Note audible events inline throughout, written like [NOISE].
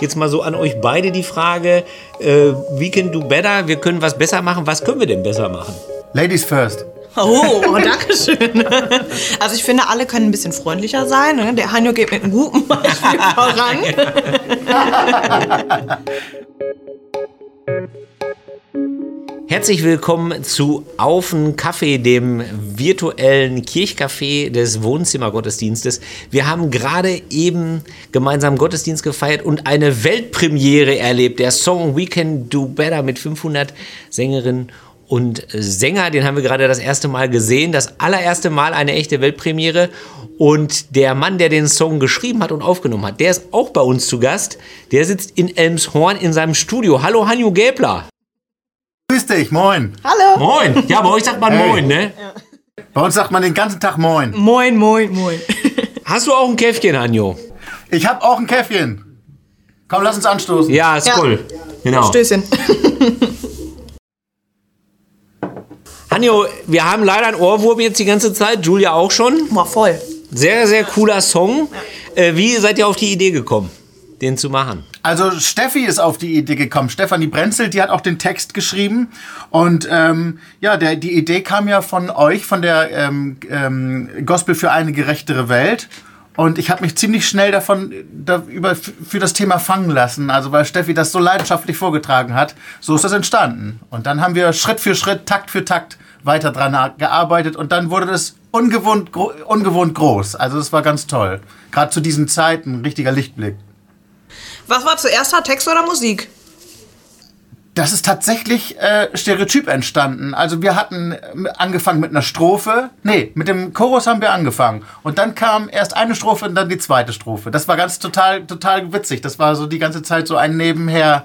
Jetzt mal so an euch beide die Frage, äh, we can do better, wir können was besser machen. Was können wir denn besser machen? Ladies first. Oh, oh danke schön. [LAUGHS] Also ich finde, alle können ein bisschen freundlicher sein. Ne? Der Hanjo geht mit einem guten [LAUGHS] Beispiel voran. [LAUGHS] Herzlich willkommen zu Aufen Kaffee, dem virtuellen Kirchcafé des Wohnzimmergottesdienstes. Wir haben gerade eben gemeinsam Gottesdienst gefeiert und eine Weltpremiere erlebt. Der Song We Can Do Better mit 500 Sängerinnen und Sänger, den haben wir gerade das erste Mal gesehen. Das allererste Mal eine echte Weltpremiere. Und der Mann, der den Song geschrieben hat und aufgenommen hat, der ist auch bei uns zu Gast. Der sitzt in Elmshorn in seinem Studio. Hallo, Hanjo Gäbler. Grüß dich, moin. Hallo. Moin. Ja, bei euch sagt man Hey. Moin, ne? Bei uns sagt man den ganzen Tag moin. Moin, moin, moin. Hast du auch ein Käffchen, Hanjo? Ich hab auch ein Käffchen. Komm, lass uns anstoßen. Ja, ist Ja. cool. Genau. Stößchen. [LAUGHS] Hanjo, wir haben leider einen Ohrwurm jetzt die ganze Zeit. Julia auch schon. Boah, voll. Sehr, sehr cooler Song. Äh, wie seid ihr auf die Idee gekommen, den zu machen? Also Steffi ist auf die Idee gekommen. Stefanie Brenzel, die hat auch den Text geschrieben. Und ähm, ja, der, die Idee kam ja von euch, von der ähm, ähm, Gospel für eine gerechtere Welt. Und ich habe mich ziemlich schnell davon da, über, für das Thema fangen lassen. Also weil Steffi das so leidenschaftlich vorgetragen hat, so ist das entstanden. Und dann haben wir Schritt für Schritt, Takt für Takt weiter dran gearbeitet. Und dann wurde das ungewohnt, ungewohnt groß. Also das war ganz toll. Gerade zu diesen Zeiten, richtiger Lichtblick. Was war zuerst da, Text oder Musik? Das ist tatsächlich äh, Stereotyp entstanden. Also wir hatten ähm, angefangen mit einer Strophe. Nee, mit dem Chorus haben wir angefangen. Und dann kam erst eine Strophe und dann die zweite Strophe. Das war ganz total, total witzig. Das war so die ganze Zeit so ein Nebenher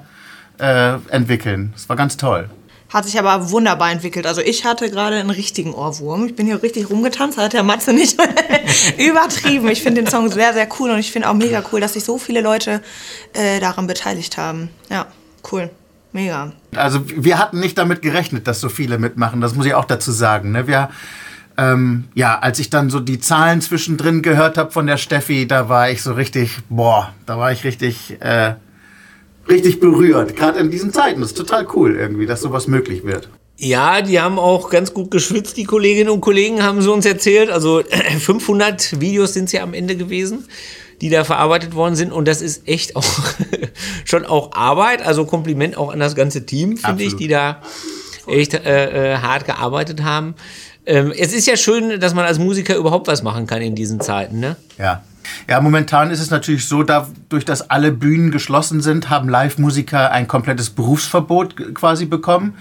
äh, entwickeln. Das war ganz toll. Hat sich aber wunderbar entwickelt. Also ich hatte gerade einen richtigen Ohrwurm. Ich bin hier richtig rumgetanzt, hat der Matze nicht [LAUGHS] übertrieben. Ich finde den Song sehr, sehr cool und ich finde auch mega cool, dass sich so viele Leute äh, daran beteiligt haben. Ja, cool. Mega. Also wir hatten nicht damit gerechnet, dass so viele mitmachen. Das muss ich auch dazu sagen. Ne? Wir, ähm, ja, als ich dann so die Zahlen zwischendrin gehört habe von der Steffi, da war ich so richtig, boah, da war ich richtig, äh, richtig berührt. Gerade in diesen Zeiten. Das ist total cool irgendwie, dass sowas möglich wird. Ja, die haben auch ganz gut geschwitzt, die Kolleginnen und Kollegen haben sie uns erzählt. Also 500 Videos sind es ja am Ende gewesen, die da verarbeitet worden sind. Und das ist echt auch [LAUGHS] schon auch Arbeit. Also Kompliment auch an das ganze Team, finde ich, die da echt äh, äh, hart gearbeitet haben. Ähm, es ist ja schön, dass man als Musiker überhaupt was machen kann in diesen Zeiten, ne? Ja. Ja, momentan ist es natürlich so, dadurch, dass alle Bühnen geschlossen sind, haben Live-Musiker ein komplettes Berufsverbot quasi bekommen.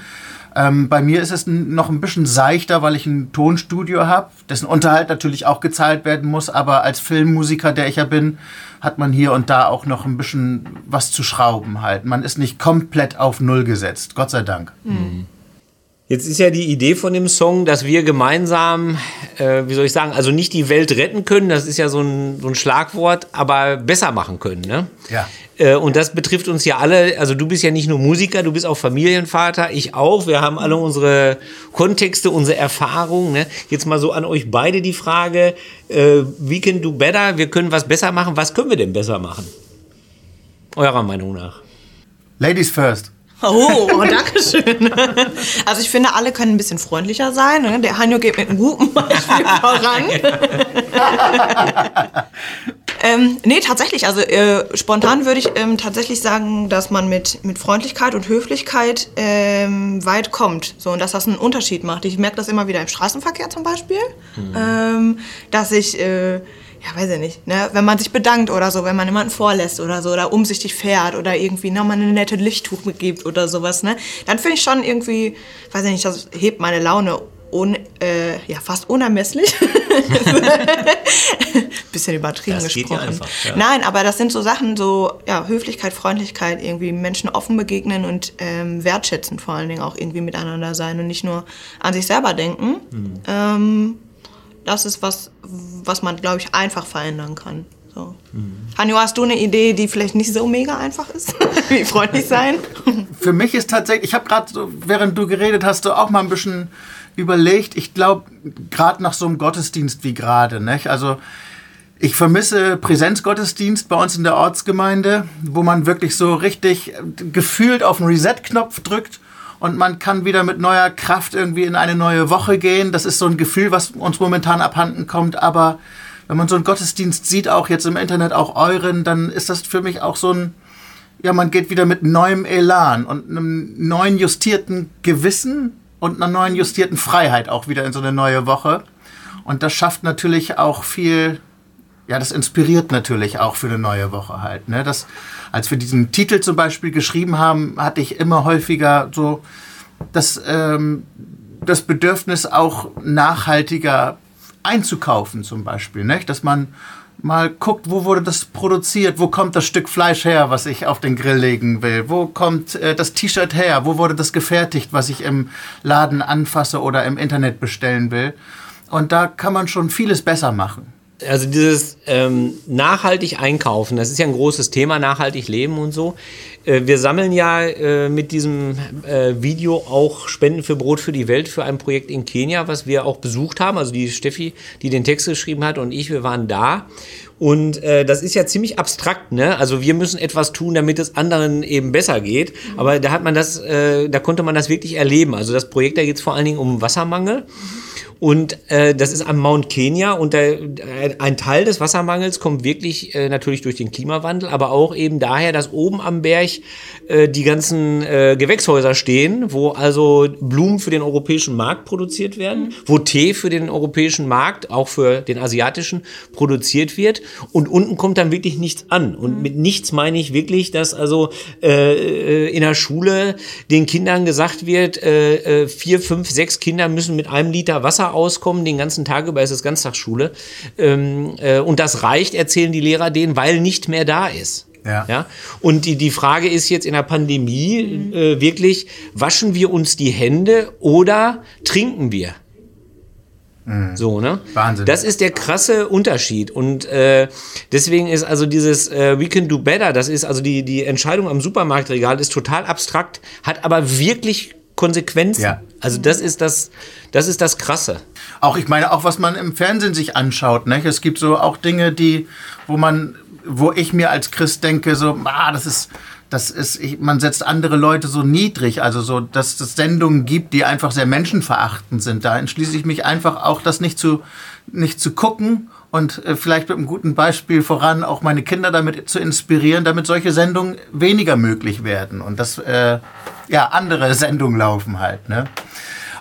Ähm, bei mir ist es noch ein bisschen seichter, weil ich ein Tonstudio habe, dessen Unterhalt natürlich auch gezahlt werden muss. Aber als Filmmusiker, der ich ja bin, hat man hier und da auch noch ein bisschen was zu schrauben halt. Man ist nicht komplett auf Null gesetzt, Gott sei Dank. Jetzt ist ja die Idee von dem Song, dass wir gemeinsam, äh, wie soll ich sagen, also nicht die Welt retten können, das ist ja so ein, so ein Schlagwort, aber besser machen können. Ne? Ja. Äh, und das betrifft uns ja alle. Also du bist ja nicht nur Musiker, du bist auch Familienvater, ich auch. Wir haben alle unsere Kontexte, unsere Erfahrungen. Ne? Jetzt mal so an euch beide die Frage, äh, we can do better, wir können was besser machen. Was können wir denn besser machen? Eurer Meinung nach. Ladies first. Oh, oh danke schön. Also ich finde, alle können ein bisschen freundlicher sein. Ne? Der Hanjo geht mit einem guten Beispiel [LAUGHS] voran. ähm, nee, tatsächlich. Also äh, spontan würde ich ähm, tatsächlich sagen, dass man mit, mit Freundlichkeit und Höflichkeit ähm, weit kommt. So, und dass das einen Unterschied macht. Ich merke das immer wieder im Straßenverkehr zum Beispiel. Ähm, dass ich... Äh, ja, weiß ich nicht, ne? wenn man sich bedankt oder so, wenn man jemanden vorlässt oder so, oder umsichtig fährt oder irgendwie nochmal eine nette Lichttuch mitgibt oder sowas, ne? dann finde ich schon irgendwie, weiß ich nicht, das hebt meine Laune un, äh, ja, fast unermesslich. [LAUGHS] Bisschen übertrieben Das geht ja gesprochen. einfach, ja. Nein, aber das sind so Sachen, so ja, Höflichkeit, Freundlichkeit, irgendwie Menschen offen begegnen und ähm, wertschätzen vor allen Dingen auch irgendwie miteinander sein und nicht nur an sich selber denken. Mhm. Ähm, das ist was, was man, glaube ich, einfach verändern kann. So. Mhm. Hanjo, hast du eine Idee, die vielleicht nicht so mega einfach ist? [LAUGHS] Wie freundlich sein? [LAUGHS] Für mich ist tatsächlich, ich habe gerade so, während du geredet hast, so auch mal ein bisschen überlegt. Ich glaube, gerade nach so einem Gottesdienst wie gerade, nicht? Also Ich vermisse Präsenzgottesdienst bei uns in der Ortsgemeinde, wo man wirklich so richtig gefühlt auf den Reset-Knopf drückt und man kann wieder mit neuer Kraft irgendwie in eine neue Woche gehen. Das ist so ein Gefühl, was uns momentan abhanden kommt. Aber wenn man so einen Gottesdienst sieht, auch jetzt im Internet, auch euren, dann ist das für mich auch so ein, ja, man geht wieder mit neuem Elan und einem neuen justierten Gewissen und einer neuen justierten Freiheit auch wieder in so eine neue Woche. Und das schafft natürlich auch viel ja, das inspiriert natürlich auch für eine neue Woche halt. Ne? Das, als wir diesen Titel zum Beispiel geschrieben haben, hatte ich immer häufiger so das, ähm, das Bedürfnis auch nachhaltiger einzukaufen zum Beispiel. Nicht? Dass man mal guckt, wo wurde das produziert, wo kommt das Stück Fleisch her, was ich auf den Grill legen will, wo kommt äh, das T-Shirt her, wo wurde das gefertigt, was ich im Laden anfasse oder im Internet bestellen will. Und da kann man schon vieles besser machen also dieses ähm, nachhaltig einkaufen, das ist ja ein großes Thema, nachhaltig leben und so. Äh, wir sammeln ja äh, mit diesem äh, Video auch Spenden für Brot für die Welt für ein Projekt in Kenia, was wir auch besucht haben. Also die Steffi, die den Text geschrieben hat und ich, wir waren da. Und äh, das ist ja ziemlich abstrakt, ne? Also wir müssen etwas tun, damit es anderen eben besser geht. Aber da hat man das, äh, da konnte man das wirklich erleben. Also das Projekt, da geht es vor allen Dingen um Wassermangel. Mhm. Und äh, das ist am Mount Kenya und der, ein Teil des Wassermangels kommt wirklich äh, natürlich durch den Klimawandel, aber auch eben daher, dass oben am Berg äh, die ganzen äh, Gewächshäuser stehen, wo also Blumen für den europäischen Markt produziert werden, mhm. wo Tee für den europäischen Markt, auch für den asiatischen, produziert wird. Und unten kommt dann wirklich nichts an. Und mhm. mit nichts meine ich wirklich, dass also äh, in der Schule den Kindern gesagt wird, äh, äh, vier, fünf, sechs Kinder müssen mit einem Liter Wasser auskommen, den ganzen Tag über ist es Ganztagsschule. Ähm, äh, und das reicht, erzählen die Lehrer denen, weil nicht mehr da ist. Ja. ja. Und die, die Frage ist jetzt in der Pandemie mhm. äh, wirklich, waschen wir uns die Hände oder trinken wir? Mhm. So, ne? Wahnsinn. Das ist der krasse Unterschied. Und äh, deswegen ist also dieses äh, We can do better, das ist also die, die Entscheidung am Supermarktregal ist total abstrakt, hat aber wirklich Konsequenzen. Ja. Also das ist das, das ist das Krasse. Auch ich meine, auch was man im Fernsehen sich anschaut, ne? Es gibt so auch Dinge, die, wo man, wo ich mir als Christ denke, so, ah, das ist, das ist, ich, man setzt andere Leute so niedrig, also so, dass es Sendungen gibt, die einfach sehr menschenverachtend sind. Da entschließe ich mich einfach auch, das nicht zu, nicht zu gucken und äh, vielleicht mit einem guten Beispiel voran auch meine Kinder damit zu inspirieren, damit solche Sendungen weniger möglich werden und dass äh, ja andere Sendungen laufen halt. Ne?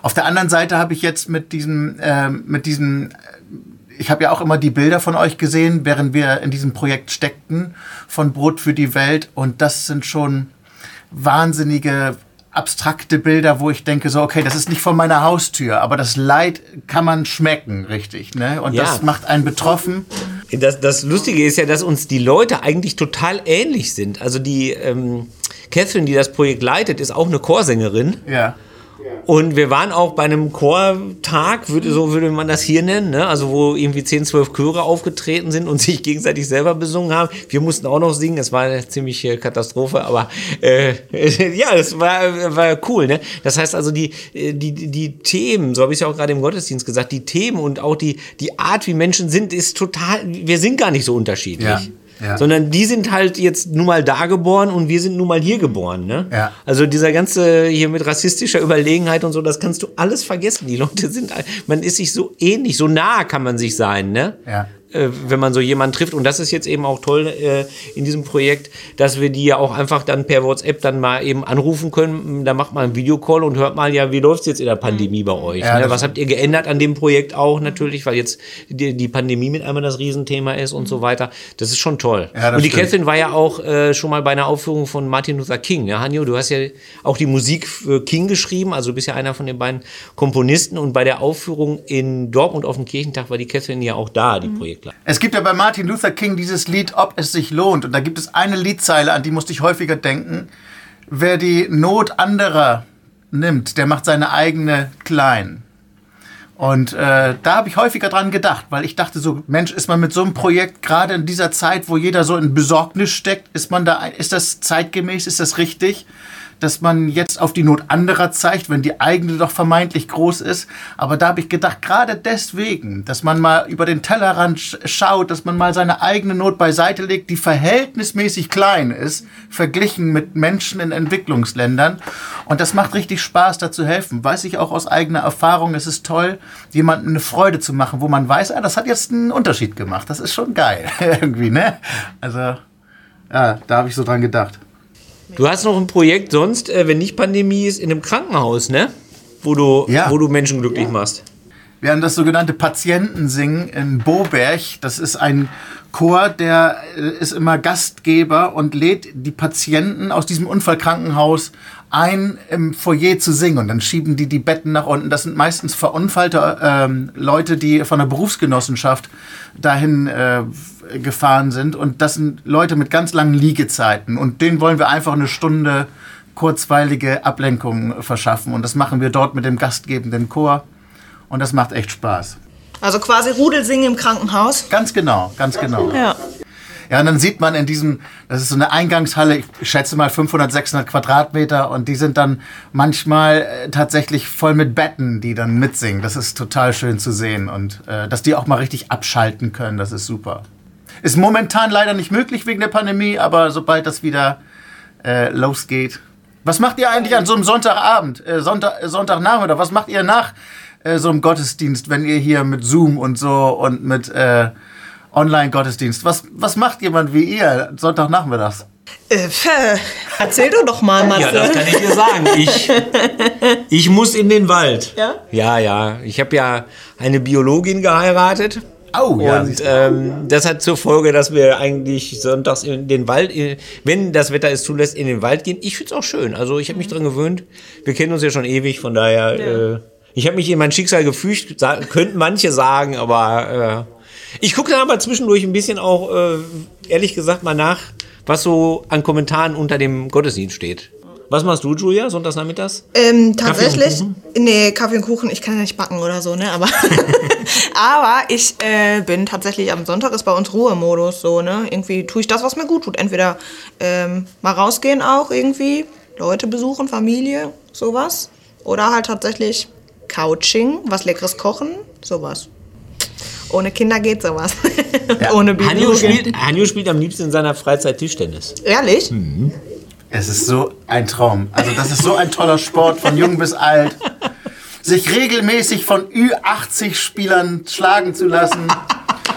Auf der anderen Seite habe ich jetzt mit diesem äh, mit diesem ich habe ja auch immer die Bilder von euch gesehen, während wir in diesem Projekt steckten von Brot für die Welt und das sind schon wahnsinnige abstrakte Bilder, wo ich denke so, okay, das ist nicht von meiner Haustür, aber das Leid kann man schmecken, richtig, ne? Und ja. das macht einen betroffen. Das, das Lustige ist ja, dass uns die Leute eigentlich total ähnlich sind. Also die ähm, Catherine, die das Projekt leitet, ist auch eine Chorsängerin. Ja. Und wir waren auch bei einem Chortag, würde, so würde man das hier nennen, ne? also wo irgendwie 10, 12 Chöre aufgetreten sind und [LAUGHS] sich gegenseitig selber besungen haben. Wir mussten auch noch singen, es war eine ziemliche Katastrophe, aber äh, [LAUGHS] ja, das war, war cool. Ne? Das heißt also, die, die, die Themen, so habe ich es ja auch gerade im Gottesdienst gesagt, die Themen und auch die, die Art, wie Menschen sind, ist total, wir sind gar nicht so unterschiedlich. Ja. Ja. Sondern die sind halt jetzt nun mal da geboren und wir sind nun mal hier geboren. Ne? Ja. Also dieser ganze hier mit rassistischer Überlegenheit und so, das kannst du alles vergessen. Die Leute sind, man ist sich so ähnlich, so nah kann man sich sein. Ne? Ja äh, wenn man so jemanden trifft. Und das ist jetzt eben auch toll äh, in diesem Projekt, dass wir die ja auch einfach dann per WhatsApp dann mal eben anrufen können. Da macht man einen Videocall und hört mal, ja, wie läuft es jetzt in der Pandemie bei euch? Ja, ne? Was habt ihr geändert an dem Projekt auch natürlich, weil jetzt die, die Pandemie mit einmal das Riesenthema ist und so weiter. Das ist schon toll. Ja, und die stimmt. Catherine war ja auch äh, schon mal bei einer Aufführung von Martin Luther King. Ja, Hanjo, du hast ja auch die Musik für King geschrieben, also du bist ja einer von den beiden Komponisten. Und bei der Aufführung in Dortmund auf dem Kirchentag war die Catherine ja auch da, die mhm. Projekt klar. Es gibt ja bei Martin Luther King dieses Lied Ob es sich lohnt. Und da gibt es eine Liedzeile, an die musste ich häufiger denken. Wer die Not anderer nimmt, der macht seine eigene klein. Und äh, da habe ich häufiger dran gedacht, weil ich dachte so, Mensch, ist man mit so einem Projekt gerade in dieser Zeit, wo jeder so in Besorgnis steckt, ist man da, ist das zeitgemäß, ist das richtig? Dass man jetzt auf die Not anderer zeigt, wenn die eigene doch vermeintlich groß ist. Aber da habe ich gedacht, gerade deswegen, dass man mal über den Tellerrand schaut, dass man mal seine eigene Not beiseite legt, die verhältnismäßig klein ist, verglichen mit Menschen in Entwicklungsländern. Und das macht richtig Spaß, da zu helfen. Weiß ich auch aus eigener Erfahrung, es ist toll, jemandem eine Freude zu machen, wo man weiß, ah, das hat jetzt einen Unterschied gemacht. Das ist schon geil, [LAUGHS] irgendwie, ne? Also, ja, da habe ich so dran gedacht. Du hast noch ein Projekt sonst, äh, wenn nicht Pandemie ist, in einem Krankenhaus, ne? Wo du, Ja. wo du Menschen glücklich machst. Wir haben das sogenannte Patientensingen in Boberg. Das ist ein Chor, der äh, ist immer Gastgeber und lädt die Patienten aus diesem Unfallkrankenhaus ein, im Foyer zu singen. Und dann schieben die die Betten nach unten. Das sind meistens verunfallte ähm, Leute, die von der Berufsgenossenschaft dahin äh, gefahren sind. Und das sind Leute mit ganz langen Liegezeiten. Und denen wollen wir einfach eine Stunde kurzweilige Ablenkung verschaffen. Und das machen wir dort mit dem gastgebenden Chor. Und das macht echt Spaß. Also quasi Rudelsingen im Krankenhaus. Ganz genau, ganz genau. Ja. Ja, und dann sieht man in diesem, das ist so eine Eingangshalle, ich schätze mal 500, 600 Quadratmeter und die sind dann manchmal äh, tatsächlich voll mit Betten, die dann mitsingen. Das ist total schön zu sehen und äh, dass die auch mal richtig abschalten können, das ist super. Ist momentan leider nicht möglich wegen der Pandemie, aber sobald das wieder äh, losgeht. Was macht ihr eigentlich an so einem Sonntagabend, äh, Sonntag, äh, Sonntagnachmittag? Was macht ihr nach äh, so einem Gottesdienst, wenn ihr hier mit Zoom und so und mit äh, Online-Gottesdienst, was, was macht jemand wie ihr Sonntagnachmittags? Äh, erzähl doch doch mal, Matze. Ja, das kann ich dir sagen. Ich, [LAUGHS] ich muss in den Wald. Ja? Ja, ja. Ich habe ja eine Biologin geheiratet. Oh, ja, und ähm, das hat zur Folge, dass wir eigentlich sonntags in den Wald, äh, wenn das Wetter es zulässt, in den Wald gehen. Ich finde es auch schön. Also ich habe mich dran gewöhnt. Wir kennen uns ja schon ewig, von daher. Äh, ich habe mich in mein Schicksal gefügt, könnten manche sagen, aber äh, ich gucke dann aber zwischendurch ein bisschen auch, äh, ehrlich gesagt, mal nach, was so an Kommentaren unter dem Gottesdienst steht. Was machst du, Julia, sonntags nachmittags? Ähm, Kaffee und tatsächlich, Kuchen? nee, Kaffee und Kuchen, ich kann ja nicht backen oder so, ne, aber, [LAUGHS] aber ich äh, bin tatsächlich, am Sonntag ist bei uns Ruhemodus, so, ne, irgendwie tue ich das, was mir gut tut, entweder ähm, mal rausgehen auch irgendwie, Leute besuchen, Familie, sowas, oder halt tatsächlich Couching, was Leckeres kochen, sowas. Ohne Kinder geht sowas. [LAUGHS] Ohne Hanjo Biologen. spielt, Hanjo spielt am liebsten in seiner Freizeit Tischtennis. Ehrlich? Hm. Es ist so ein Traum. Also das ist so ein toller Sport von jung bis alt. Sich regelmäßig von Ü80-Spielern schlagen zu lassen,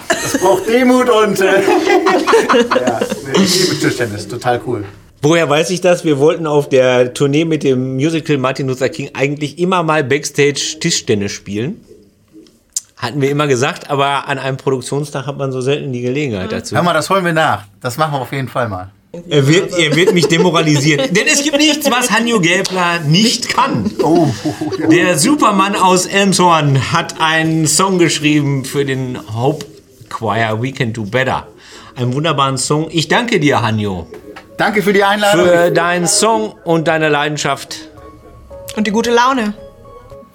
das braucht Demut und... Äh, ja, ich liebe Tischtennis, total cool. Woher weiß ich das? Wir wollten auf der Tournee mit dem Musical Martin Luther King eigentlich immer mal Backstage Tischtennis spielen. Hatten wir immer gesagt, aber an einem Produktionstag hat man so selten die Gelegenheit dazu. Hör mal, das holen wir nach. Das machen wir auf jeden Fall mal. Er wird, er wird mich demoralisieren. [LAUGHS] Denn es gibt nichts, was Hanjo Gäbler nicht kann. Oh, Der Supermann aus Elmshorn hat einen Song geschrieben für den Hope Choir We Can Do Better. Einen wunderbaren Song. Ich danke dir, Hanjo, danke für die Einladung. für deinen Song und deine Leidenschaft. Und die gute Laune.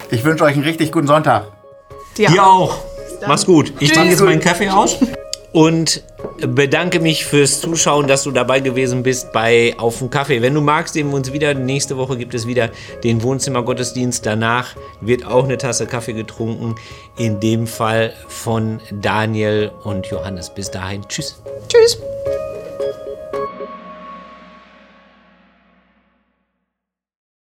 Ich wünsche euch einen richtig guten Sonntag. Dir Dir auch. Mach's gut. Ich trinke jetzt meinen Kaffee aus und bedanke mich fürs Zuschauen, dass du dabei gewesen bist bei Auf den Kaffee. Wenn du magst, sehen wir uns wieder. Nächste Woche gibt es wieder den Wohnzimmergottesdienst. Danach wird auch eine Tasse Kaffee getrunken. In dem Fall von Daniel und Johannes. Bis dahin. Tschüss. Tschüss.